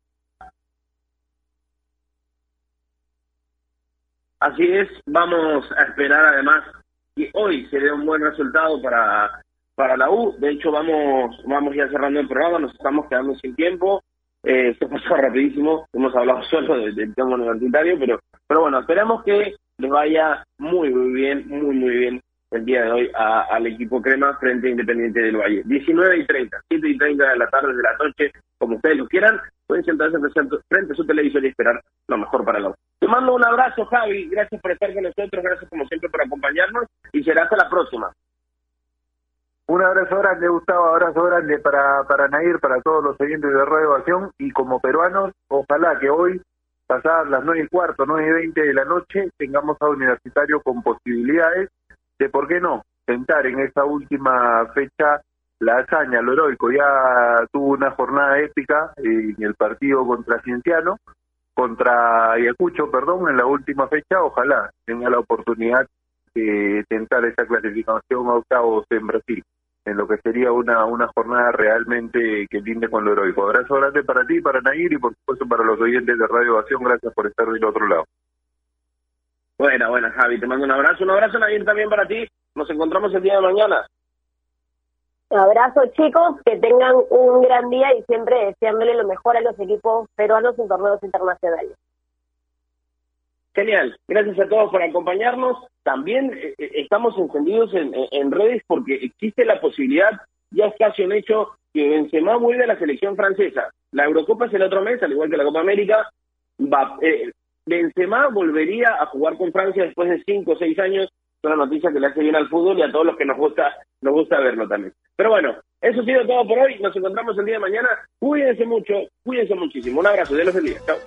Así es, vamos a esperar además que hoy se dé un buen resultado para, para la U. De hecho, vamos, vamos ya cerrando el programa, nos estamos quedando sin tiempo. Eh, se pasó rapidísimo, hemos hablado [laughs] solo del, tema universitario, pero, pero bueno, esperamos que les vaya muy, muy bien, muy, muy bien el día de hoy al equipo Crema frente a Independiente del Valle. 19 y 30, 7 y 30 de la tarde, de la noche, como ustedes lo quieran, pueden sentarse frente a su televisor y esperar lo mejor para la Te mando un abrazo, Javi, gracias por estar con nosotros, gracias como siempre por acompañarnos y será hasta la próxima. Un abrazo grande, Gustavo, abrazo grande para, para Nair, para todos los oyentes de Radio Acción y como peruanos, ojalá que hoy, pasadas las nueve y cuarto, nueve y veinte de la noche, tengamos a Universitario con posibilidades de, ¿por qué no?, sentar en esta última fecha la hazaña, lo heroico. Ya tuvo una jornada épica en el partido contra Cienciano, contra Ayacucho, perdón, en la última fecha. Ojalá tenga la oportunidad de tentar esa clasificación a octavos en Brasil en lo que sería una, una jornada realmente que linde con lo heroico. Abrazo grande para ti, para Nair y por supuesto para los oyentes de Radio Ovación. Gracias por estar del otro lado. Buena, buena, Javi. Te mando un abrazo. Un abrazo, Nair, también para ti. Nos encontramos el día de mañana. Un abrazo, chicos. Que tengan un gran día y siempre deseándole lo mejor a los equipos peruanos en torneos internacionales. Genial, gracias a todos por acompañarnos. También eh, eh, estamos encendidos en, redes porque existe la posibilidad, ya es casi un hecho, que Benzema vuelve a la selección francesa. La Eurocopa es el otro mes, al igual que la Copa América. Va, eh, Benzema volvería a jugar con Francia después de cinco o seis años. Es una noticia que le hace bien al fútbol y a todos los que nos gusta, nos gusta verlo también. Pero bueno, eso ha sido todo por hoy. Nos encontramos el día de mañana. Cuídense mucho, cuídense muchísimo. Un abrazo, de los día. Chao.